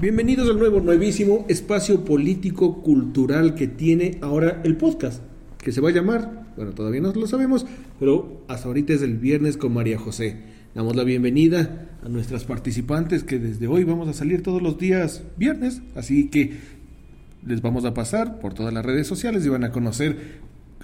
Bienvenidos al nuevo, nuevísimo espacio político cultural que tiene ahora el podcast, que se va a llamar, bueno, todavía no lo sabemos, pero hasta ahorita es el viernes con María José. Damos la bienvenida a nuestras participantes que desde hoy vamos a salir todos los días viernes, así que les vamos a pasar por todas las redes sociales y van a conocer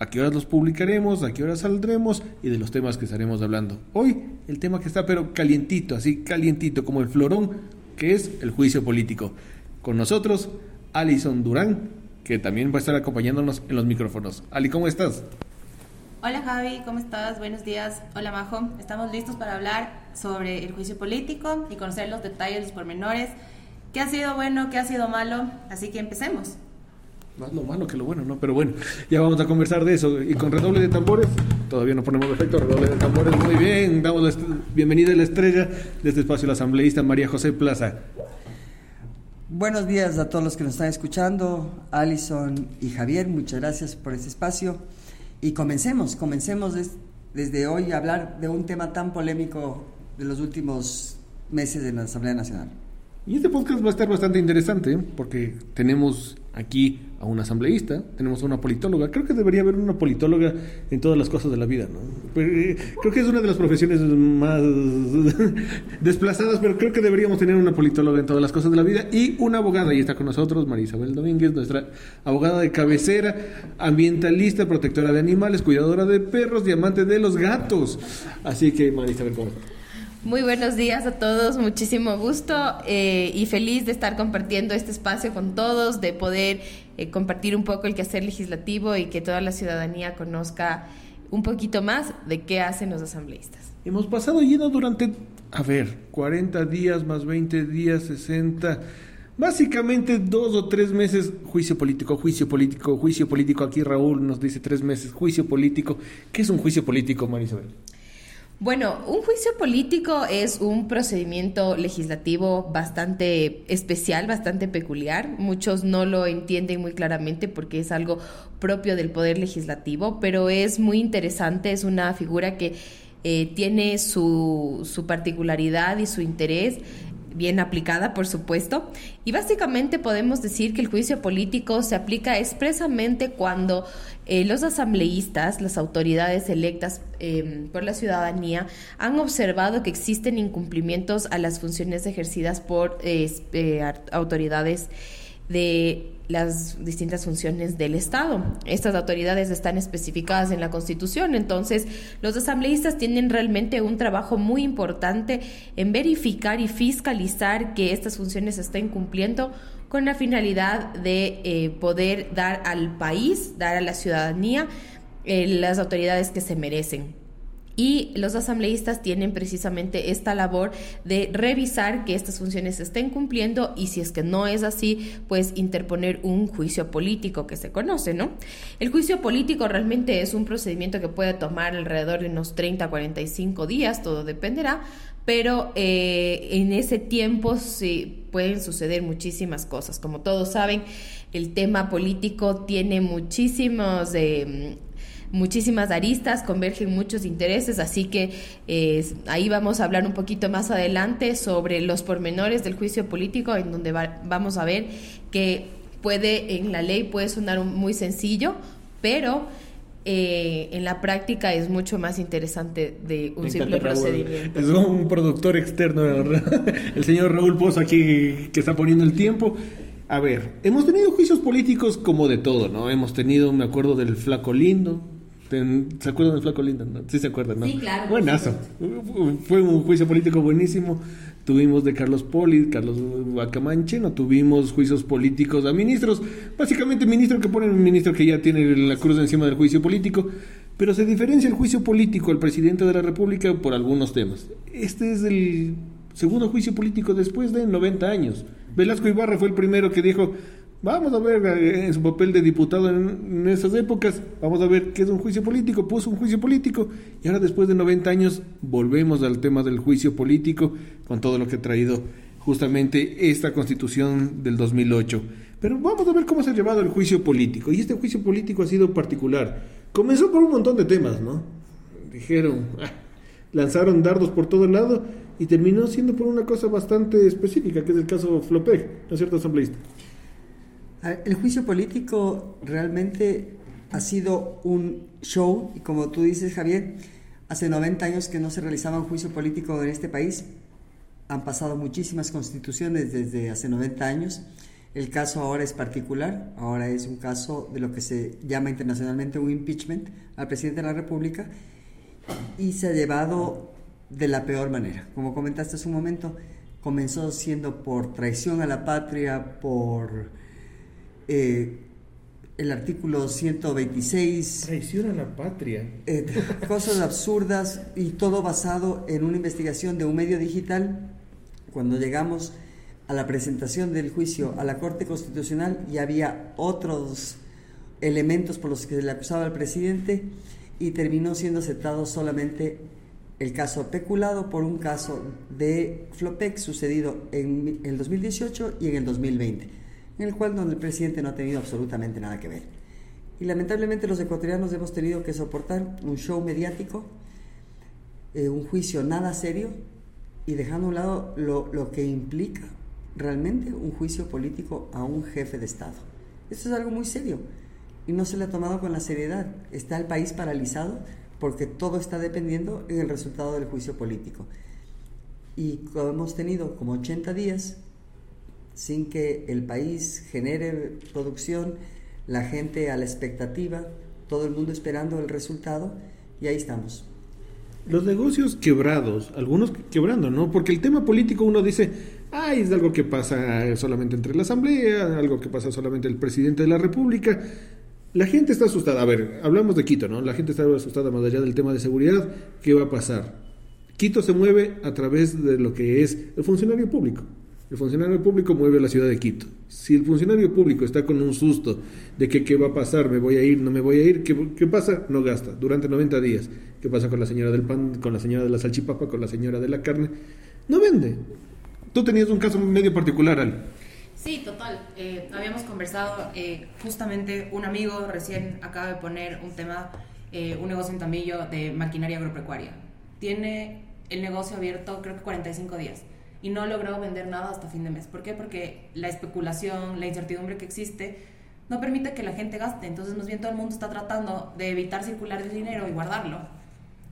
a qué horas los publicaremos, a qué horas saldremos y de los temas que estaremos hablando. Hoy el tema que está pero calientito, así calientito como el florón que es el juicio político. Con nosotros, Alison Durán, que también va a estar acompañándonos en los micrófonos. Ali, ¿cómo estás? Hola Javi, ¿cómo estás? Buenos días. Hola Majo. Estamos listos para hablar sobre el juicio político y conocer los detalles, los pormenores, qué ha sido bueno, qué ha sido malo. Así que empecemos. Más lo malo que lo bueno, ¿no? Pero bueno, ya vamos a conversar de eso. Y con redoble de tambores, todavía no ponemos efecto, redoble de tambores, muy bien. Damos la bienvenida a la estrella de este espacio, la asambleísta María José Plaza. Buenos días a todos los que nos están escuchando, Alison y Javier, muchas gracias por este espacio. Y comencemos, comencemos desde hoy a hablar de un tema tan polémico de los últimos meses en la Asamblea Nacional. Y este podcast va a estar bastante interesante porque tenemos aquí a un asambleísta, tenemos a una politóloga. Creo que debería haber una politóloga en todas las cosas de la vida, ¿no? Eh, creo que es una de las profesiones más desplazadas, pero creo que deberíamos tener una politóloga en todas las cosas de la vida y una abogada. Y está con nosotros María Isabel Domínguez, nuestra abogada de cabecera, ambientalista, protectora de animales, cuidadora de perros, diamante de los gatos. Así que, María Isabel, ¿cómo muy buenos días a todos, muchísimo gusto eh, y feliz de estar compartiendo este espacio con todos, de poder eh, compartir un poco el quehacer legislativo y que toda la ciudadanía conozca un poquito más de qué hacen los asambleístas. Hemos pasado lleno durante, a ver, 40 días más 20 días, 60, básicamente dos o tres meses, juicio político, juicio político, juicio político. Aquí Raúl nos dice tres meses, juicio político. ¿Qué es un juicio político, Marisabel? Bueno, un juicio político es un procedimiento legislativo bastante especial, bastante peculiar. Muchos no lo entienden muy claramente porque es algo propio del poder legislativo, pero es muy interesante, es una figura que eh, tiene su, su particularidad y su interés bien aplicada, por supuesto. Y básicamente podemos decir que el juicio político se aplica expresamente cuando eh, los asambleístas, las autoridades electas em, por la ciudadanía, han observado que existen incumplimientos a las funciones ejercidas por eh, eh, autoridades de las distintas funciones del Estado. Estas autoridades están especificadas en la Constitución, entonces los asambleístas tienen realmente un trabajo muy importante en verificar y fiscalizar que estas funciones se estén cumpliendo con la finalidad de eh, poder dar al país, dar a la ciudadanía eh, las autoridades que se merecen. Y los asambleístas tienen precisamente esta labor de revisar que estas funciones estén cumpliendo y si es que no es así, pues interponer un juicio político que se conoce, ¿no? El juicio político realmente es un procedimiento que puede tomar alrededor de unos 30 a 45 días, todo dependerá, pero eh, en ese tiempo sí pueden suceder muchísimas cosas. Como todos saben, el tema político tiene muchísimos eh, muchísimas aristas, convergen muchos intereses, así que eh, ahí vamos a hablar un poquito más adelante sobre los pormenores del juicio político, en donde vamos a ver que puede, en la ley puede sonar muy sencillo, pero eh, en la práctica es mucho más interesante de un simple procedimiento. Es un productor externo, el señor Raúl Pozo aquí que está poniendo el tiempo. A ver, hemos tenido juicios políticos como de todo, ¿no? Hemos tenido, me acuerdo del Flaco Lindo, ¿Se acuerdan del Flaco Lindo? Sí se acuerdan, ¿no? Sí, claro. Buenazo. Fue un juicio político buenísimo. Tuvimos de Carlos Poli, Carlos Bacamanche, no tuvimos juicios políticos a ministros. Básicamente ministro que pone un ministro que ya tiene la cruz encima del juicio político. Pero se diferencia el juicio político al presidente de la República por algunos temas. Este es el segundo juicio político después de 90 años. Velasco Ibarra fue el primero que dijo, Vamos a ver eh, en su papel de diputado en, esas épocas, vamos a ver qué es un juicio político, puso un juicio político y ahora después de 90 años volvemos al tema del juicio político con todo lo que ha traído justamente esta constitución del 2008. Pero vamos a ver cómo se ha llevado el juicio político y este juicio político ha sido particular. Comenzó por un montón de temas, ¿no? Dijeron, ah, lanzaron dardos por todo lado y terminó siendo por una cosa bastante específica, que es el caso Flopeg, ¿no es cierto, asambleísta? El juicio político realmente ha sido un show, y como tú dices, Javier, hace 90 años que no se realizaba un juicio político en este país. Han pasado muchísimas constituciones desde hace 90 años. El caso ahora es particular, ahora es un caso de lo que se llama internacionalmente un impeachment al presidente de la República y se ha llevado de la peor manera. Como comentaste hace un momento, comenzó siendo por traición a la patria, por eh, el artículo 126. Traición a la patria. Eh, cosas absurdas y todo basado en una investigación de un medio digital. Cuando llegamos a la presentación del juicio a la Corte Constitucional y había otros elementos por los que se le acusaba al presidente y terminó siendo aceptado solamente el caso peculado por un caso de Flopec sucedido en el 2018 y en el 2020 en el cual donde el presidente no ha tenido absolutamente nada que ver. Y lamentablemente los ecuatorianos hemos tenido que soportar un show mediático, eh, un juicio nada serio y dejando a un lado lo, que implica realmente un juicio político a un jefe de Estado. Esto es algo muy serio y no se le ha tomado con la seriedad. Está el país paralizado porque todo está dependiendo en el resultado del juicio político. Y hemos tenido como 80 días sin que el país genere producción, la gente a la expectativa, todo el mundo esperando el resultado y ahí estamos. Los negocios quebrados, algunos quebrando, ¿no? Porque el tema político uno dice, ay, es algo que pasa solamente entre la Asamblea, algo que pasa solamente el presidente de la República. La gente está asustada. A ver, hablamos de Quito, ¿no? La gente está asustada más allá del tema de seguridad. ¿Qué va a pasar? Quito se mueve a través de lo que es el funcionario público. El funcionario público mueve la ciudad de Quito. Si el funcionario público está con un susto de que qué va a pasar, me voy a ir, no me voy a ir, ¿qué, qué pasa? No gasta durante 90 días. ¿Qué pasa con la señora del pan, con la señora de la salchipapa, con la señora de la carne? No vende. Tú tenías un caso medio particular, Al. Sí, total. Eh, habíamos conversado, eh, justamente un amigo recién acaba de poner un tema, eh, un negocio en Tamillo de maquinaria agropecuaria. Tiene el negocio abierto creo que 45 días y no logró vender nada hasta fin de mes. ¿Por qué? Porque la especulación, la incertidumbre que existe no permite que la gente gaste. Entonces, más bien todo el mundo está tratando de evitar circular el dinero y guardarlo.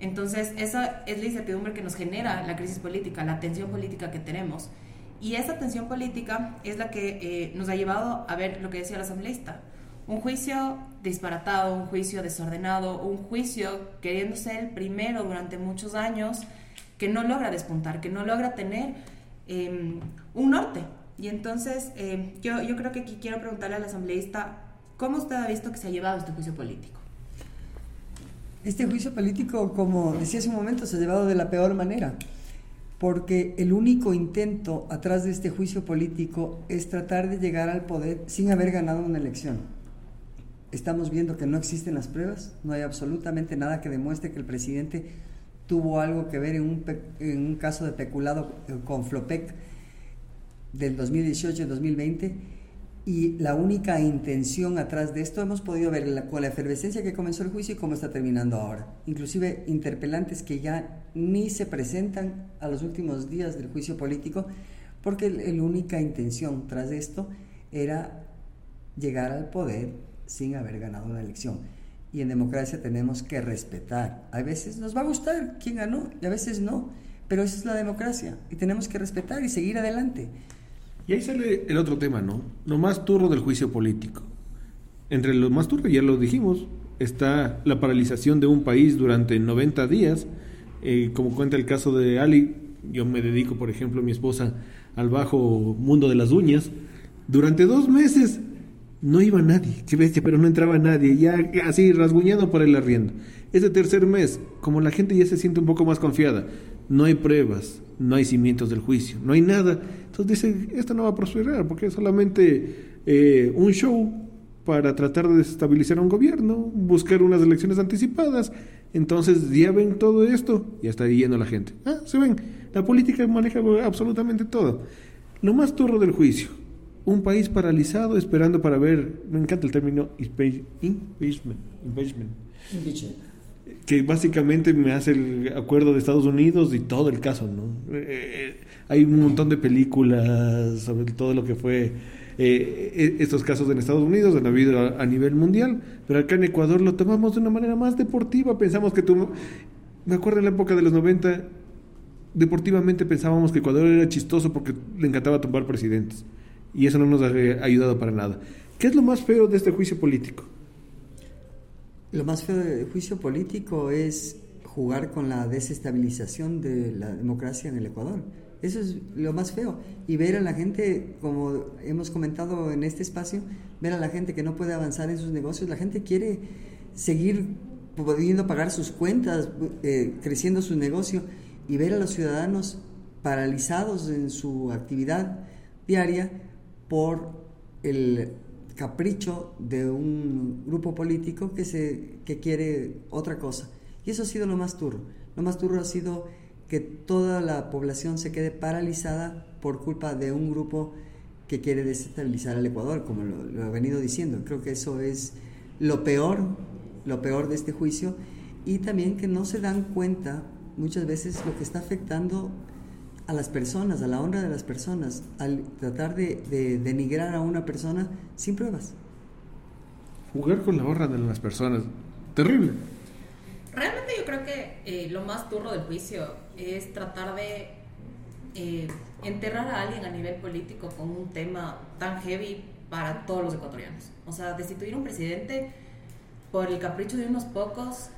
Entonces, esa es la incertidumbre que nos genera la crisis política, la tensión política que tenemos. Y esa tensión política es la que eh, nos ha llevado a ver lo que decía el asambleísta. Un juicio disparatado, un juicio desordenado, un juicio queriendo ser el primero durante muchos años, que no logra despuntar, que no logra tener Em, un norte. Y entonces em, yo, yo creo que aquí quiero preguntarle al asambleísta, ¿cómo usted ha visto que se ha llevado este juicio político? Este juicio político, como decía hace un momento, se ha llevado de la peor manera, porque el único intento atrás de este juicio político es tratar de llegar al poder sin haber ganado una elección. Estamos viendo que no existen las pruebas, no hay absolutamente nada que demuestre que el presidente tuvo algo que ver en un, en un caso de peculado eh, con Flopec del 2018 2020 y la única intención atrás de esto hemos podido ver con la efervescencia que comenzó el juicio y cómo está terminando ahora. Inclusive interpelantes que ya ni se presentan a los últimos días del juicio político porque la única intención tras de esto era llegar al poder sin haber ganado una elección y en democracia tenemos que respetar. A veces nos va a gustar quién ganó y a veces no, pero esa es la democracia y tenemos que respetar y seguir adelante. Y ahí sale el otro tema, ¿no? Lo más turro del juicio político. Entre lo más turro, ya lo dijimos, está la paralización de un país durante 90 días. Eh, como cuenta el caso de Ali, yo me dedico, por ejemplo, mi esposa, al bajo mundo de las uñas. Durante dos meses no iba nadie, qué bestia, pero no entraba nadie, ya así rasguñado por el arriendo. Ese tercer mes, como la gente ya se siente un poco más confiada, no hay pruebas, no hay cimientos del juicio, no hay nada. Entonces dice, esto no va a prosperar porque es solamente eh, un show para tratar de desestabilizar a un gobierno, buscar unas elecciones anticipadas. Entonces ya ven todo esto, ya está yendo la gente. Ah, se ven, la política maneja absolutamente todo. Lo más turro del juicio, un país paralizado esperando para ver, me encanta el término impeachment, impeachment. que básicamente me hace el acuerdo de Estados Unidos y todo el caso, ¿no? Eh, hay un montón de películas sobre todo lo que fue eh, estos casos en Estados Unidos, han habido a, a, nivel mundial, pero acá en Ecuador lo tomamos de una manera más deportiva, pensamos que tú, me acuerdo en la época de los 90, deportivamente pensábamos que Ecuador era chistoso porque le encantaba tomar presidentes, y eso no nos ha ayudado para nada. ¿Qué es lo más feo de este juicio político? Lo más feo del juicio político es jugar con la desestabilización de la democracia en el Ecuador. Eso es lo más feo. Y ver a la gente, como hemos comentado en este espacio, ver a la gente que no puede avanzar en sus negocios. La gente quiere seguir pudiendo pagar sus cuentas, eh, creciendo su negocio y ver a los ciudadanos paralizados en su actividad diaria por el capricho de un grupo político que, se, que quiere otra cosa. Y eso ha sido lo más turro. Lo más turro ha sido que toda la población se quede paralizada por culpa de un grupo que quiere desestabilizar al Ecuador, como lo, lo, he venido diciendo. Creo que eso es lo peor, lo peor de este juicio, y también que no se dan cuenta muchas veces lo que está afectando a las personas, a la honra de las personas, al tratar de, de denigrar a una persona sin pruebas. Jugar con la honra de las personas, terrible. Realmente yo creo que eh, lo más duro del juicio es tratar de eh, enterrar a alguien a nivel político con un tema tan heavy para todos los ecuatorianos. O sea, destituir a un presidente por el capricho de unos pocos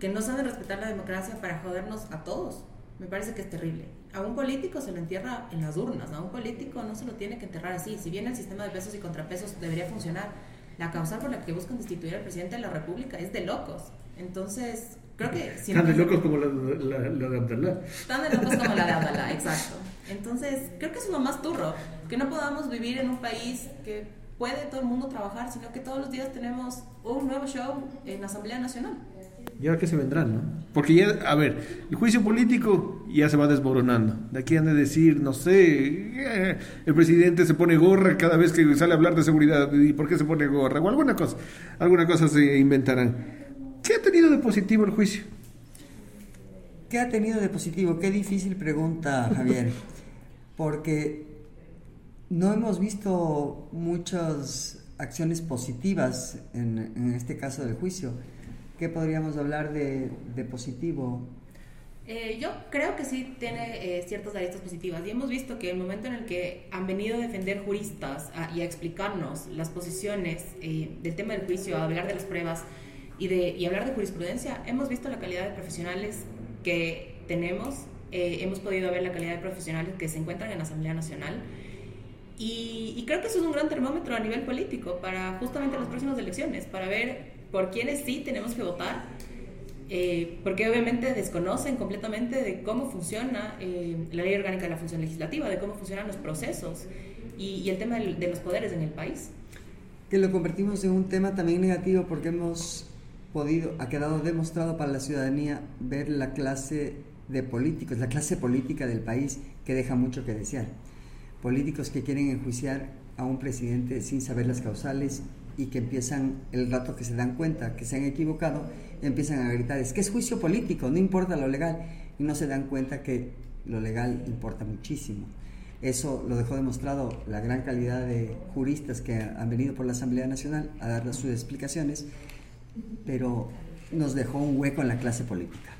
que no saben respetar la democracia para jodernos a todos. Me parece que es terrible. A un político se lo entierra en las urnas, a un político no se lo tiene que enterrar así. Si bien el sistema de pesos y contrapesos debería funcionar, la causa por la que buscan destituir al presidente de la República es de locos. Entonces, creo que... Si Tan de locos como la, la, la, de Abdalá. Tan de locos como la de Abdalá, exacto. Entonces, creo que es lo más turro, que no podamos vivir en un país que puede todo el mundo trabajar, sino que todos los días tenemos un nuevo show en la Asamblea Nacional. ¿Y ahora qué se vendrán, no? Porque ya, a ver, el juicio político ya se va desmoronando. De aquí han de decir, no sé, eh, el presidente se pone gorra cada vez que sale a hablar de seguridad. ¿Y por qué se pone gorra? O alguna cosa. Alguna cosa se inventarán. ¿Qué ha tenido de positivo el juicio? ¿Qué ha tenido de positivo? Qué difícil pregunta, Javier. Porque no hemos visto muchas acciones positivas en, en este caso del juicio. ¿Qué podríamos hablar de, de positivo? Eh, yo creo que sí tiene eh, ciertas aristas positivas y hemos visto que el momento en el que han venido a defender juristas a, y a explicarnos las posiciones eh, del tema del juicio, a hablar de las pruebas y, de, y hablar de jurisprudencia, hemos visto la calidad de profesionales que tenemos, hemos podido ver la calidad de profesionales que se encuentran en la Asamblea Nacional y, y creo que eso es un gran termómetro a nivel político para justamente las próximas elecciones, para ver por quienes sí tenemos que votar, eh, porque obviamente desconocen completamente de cómo funciona eh, la ley orgánica de la función legislativa, de cómo funcionan los procesos y, el tema de, de los poderes en el país. Que lo convertimos en un tema también negativo porque hemos podido, ha quedado demostrado para la ciudadanía ver la clase de políticos, la clase política del país que deja mucho que desear. Políticos que quieren enjuiciar a un presidente sin saber las causales y que empiezan, el rato que se dan cuenta que se han equivocado, empiezan a gritar, es que es juicio político, no importa lo legal, y no se dan cuenta que lo legal importa muchísimo. Eso lo dejó demostrado la gran calidad de juristas que han venido por la Asamblea Nacional a dar sus explicaciones, pero nos dejó un hueco en la clase política.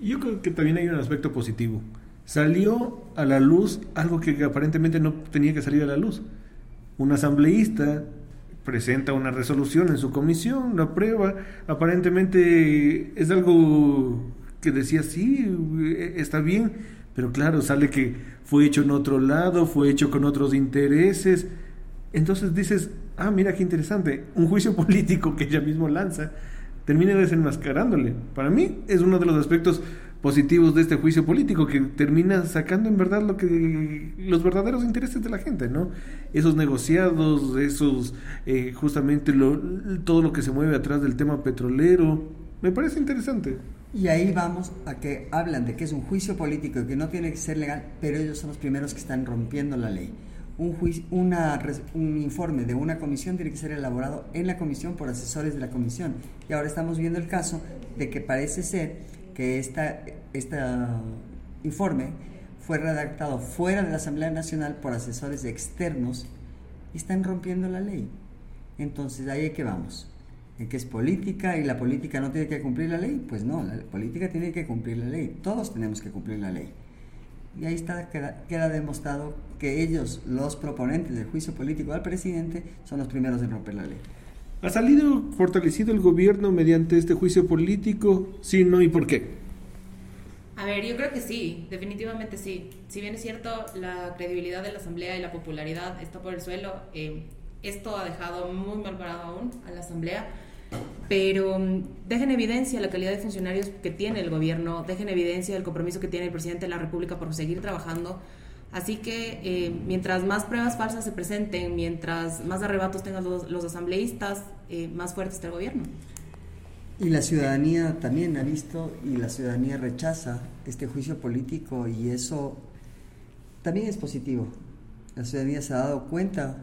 Yo creo que también hay un aspecto positivo. Salió a la luz algo que aparentemente no tenía que salir a la luz. Un asambleísta presenta una resolución en su comisión, lo aprueba, aparentemente es algo que decía, sí, está bien, pero claro, sale que fue hecho en otro lado, fue hecho con otros intereses, entonces dices, ah, mira qué interesante, un juicio político que ella mismo lanza, termina desenmascarándole. Para mí es uno de los aspectos positivos de este juicio político que termina sacando en verdad lo que los verdaderos intereses de la gente, ¿no? Esos negociados, esos eh, justamente lo, todo lo que se mueve atrás del tema petrolero, me parece interesante. Y ahí vamos a que hablan de que es un juicio político y que no tiene que ser legal, pero ellos son los primeros que están rompiendo la ley. un, una, un informe de una comisión tiene que ser elaborado en la comisión por asesores de la comisión. Y ahora estamos viendo el caso de que parece ser que este esta informe fue redactado fuera de la Asamblea Nacional por asesores externos y están rompiendo la ley. Entonces, ahí es que vamos. En que es política y la política no tiene que cumplir la ley. Pues no, la política tiene que cumplir la ley. Todos tenemos que cumplir la ley. Y ahí está, queda, demostrado que ellos, los proponentes del juicio político al presidente, son los primeros en romper la ley. ¿Ha salido fortalecido el gobierno mediante este juicio político? Sí, no y por qué. A ver, yo creo que sí, definitivamente sí. Si bien es cierto, la credibilidad de la Asamblea y la popularidad está por el suelo, eh, esto ha dejado muy mal parado aún a la Asamblea, pero mm, deja en evidencia la calidad de funcionarios que tiene el gobierno, deja en evidencia el compromiso que tiene el presidente de la República por seguir trabajando. Así que eh, mientras más pruebas falsas se presenten, mientras más arrebatos tengan los, asambleístas, eh, más fuerte está el gobierno. Y la ciudadanía también ha visto y la ciudadanía rechaza este juicio político y eso también es positivo. La ciudadanía se ha dado cuenta,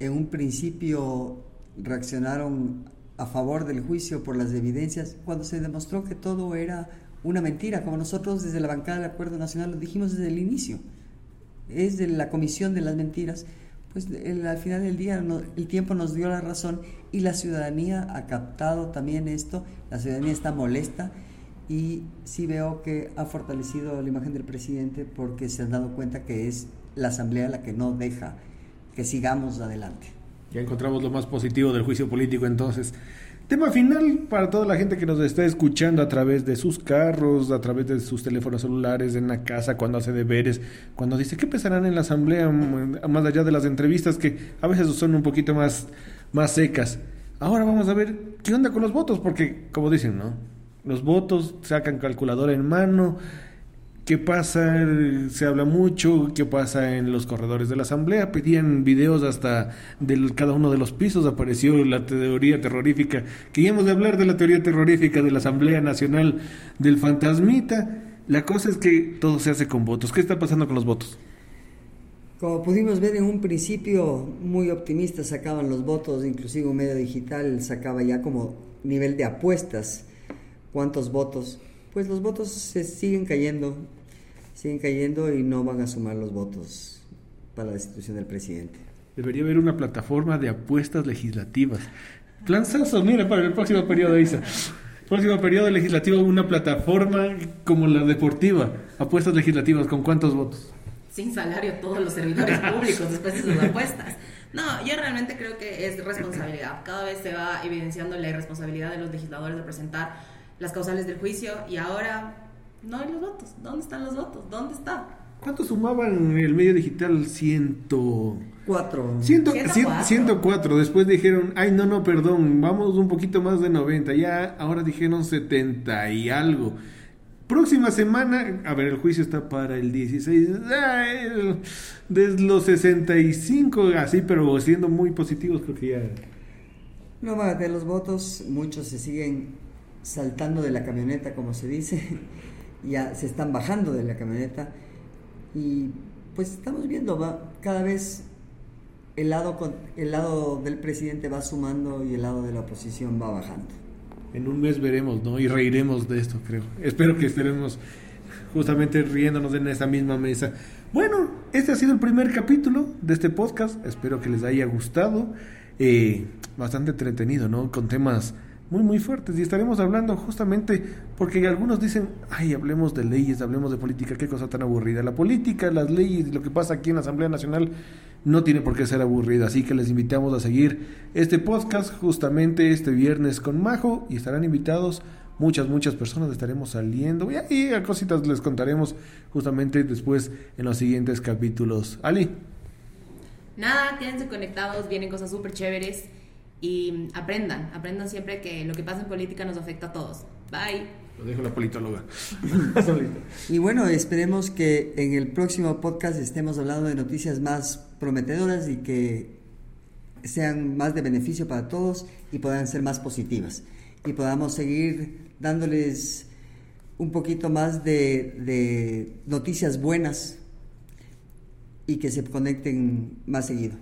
en un principio reaccionaron a favor del juicio por las evidencias cuando se demostró que todo era una mentira, como nosotros desde la bancada del Acuerdo Nacional lo dijimos desde el inicio. Es de la comisión de las mentiras pues al final del día el tiempo nos dio la razón y la ciudadanía ha captado también esto, la ciudadanía está molesta y sí veo que ha fortalecido la imagen del presidente porque se han dado cuenta que es la asamblea la que no deja que sigamos adelante. Ya encontramos lo más positivo del juicio político entonces. Tema final para toda la gente que nos está escuchando a través de sus carros, a través de sus teléfonos celulares, en la casa, cuando hace deberes, cuando dice qué pensarán en la asamblea, mm, más allá de las entrevistas que a veces son un poquito más, más secas. Ahora vamos a ver qué onda con los votos, porque como dicen, ¿no? Los votos sacan calculadora en mano, ¿Qué pasa? Se habla mucho, ¿qué pasa en los corredores de la asamblea? Pedían videos hasta de cada uno de los pisos, apareció la teoría terrorífica. Queríamos hablar de la teoría terrorífica de la Asamblea Nacional del Fantasmita. La cosa es que todo se hace con votos. ¿Qué está pasando con los votos? Como pudimos ver en un principio, muy optimistas sacaban los votos, inclusive un medio digital sacaba ya como nivel de apuestas cuántos votos pues los votos se siguen cayendo, siguen cayendo y no van a sumar los votos para la destitución del presidente. Debería haber una plataforma de apuestas legislativas. Planzazo, mira, para el próximo periodo, Isa. Próximo periodo legislativo, una plataforma como la deportiva. Apuestas legislativas, ¿con cuántos votos? Sin salario todos los servidores públicos después de sus apuestas. No, yo realmente creo que es responsabilidad. Cada vez se va evidenciando la irresponsabilidad de los legisladores de presentar las causales del juicio y ahora no hay los votos. ¿Dónde están los votos? ¿Dónde está? ¿Cuánto sumaban el medio digital? Ciento... Cuatro. Ciento, 104. Después dijeron, ay, no, no, perdón, vamos un poquito más de 90. Ya ahora dijeron 70 y algo. Próxima semana, a ver, el juicio está para el 16. desde los 65, así, pero siendo muy positivos, creo que ya. No va de los votos, muchos se siguen saltando de la camioneta, como se dice, ya se están bajando de la camioneta y pues estamos viendo, cada vez el lado, el lado del presidente va sumando y el lado de la oposición va bajando. En un mes veremos, ¿no? Y reiremos de esto, creo. Espero que estaremos justamente riéndonos en esa misma mesa. Bueno, este ha sido el primer capítulo de este podcast. Espero que les haya gustado. Eh, bastante entretenido, ¿no? Con temas muy muy fuertes y estaremos hablando justamente porque algunos dicen, ay, hablemos de leyes, hablemos de política, qué cosa tan aburrida. La política, las leyes lo que pasa aquí en la Asamblea Nacional no tiene por qué ser aburrida, así que les invitamos a seguir este podcast justamente este viernes con Majo y estarán invitados muchas, muchas personas, estaremos saliendo y ahí a cositas les contaremos justamente después en los siguientes capítulos. Ali. Nada, quédense conectados, vienen cosas súper chéveres y aprendan, aprendan siempre que lo que pasa en política nos afecta a todos. Bye. Lo dejo la politóloga. y bueno, esperemos que en el próximo podcast estemos hablando de noticias más prometedoras y que sean más de beneficio para todos y puedan ser más positivas. Y podamos seguir dándoles un poquito más de, de noticias buenas y que se conecten más seguido.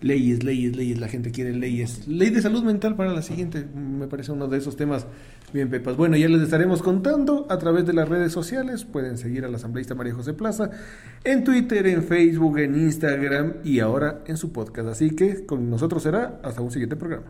Leyes, leyes, leyes, la gente quiere leyes. Ley de salud mental para la siguiente, me parece uno de esos temas bien pepas. Bueno, ya les estaremos contando a través de las redes sociales, pueden seguir a la asambleísta María José Plaza en Twitter, en Facebook, en Instagram y ahora en su podcast. Así que con nosotros será hasta un siguiente programa.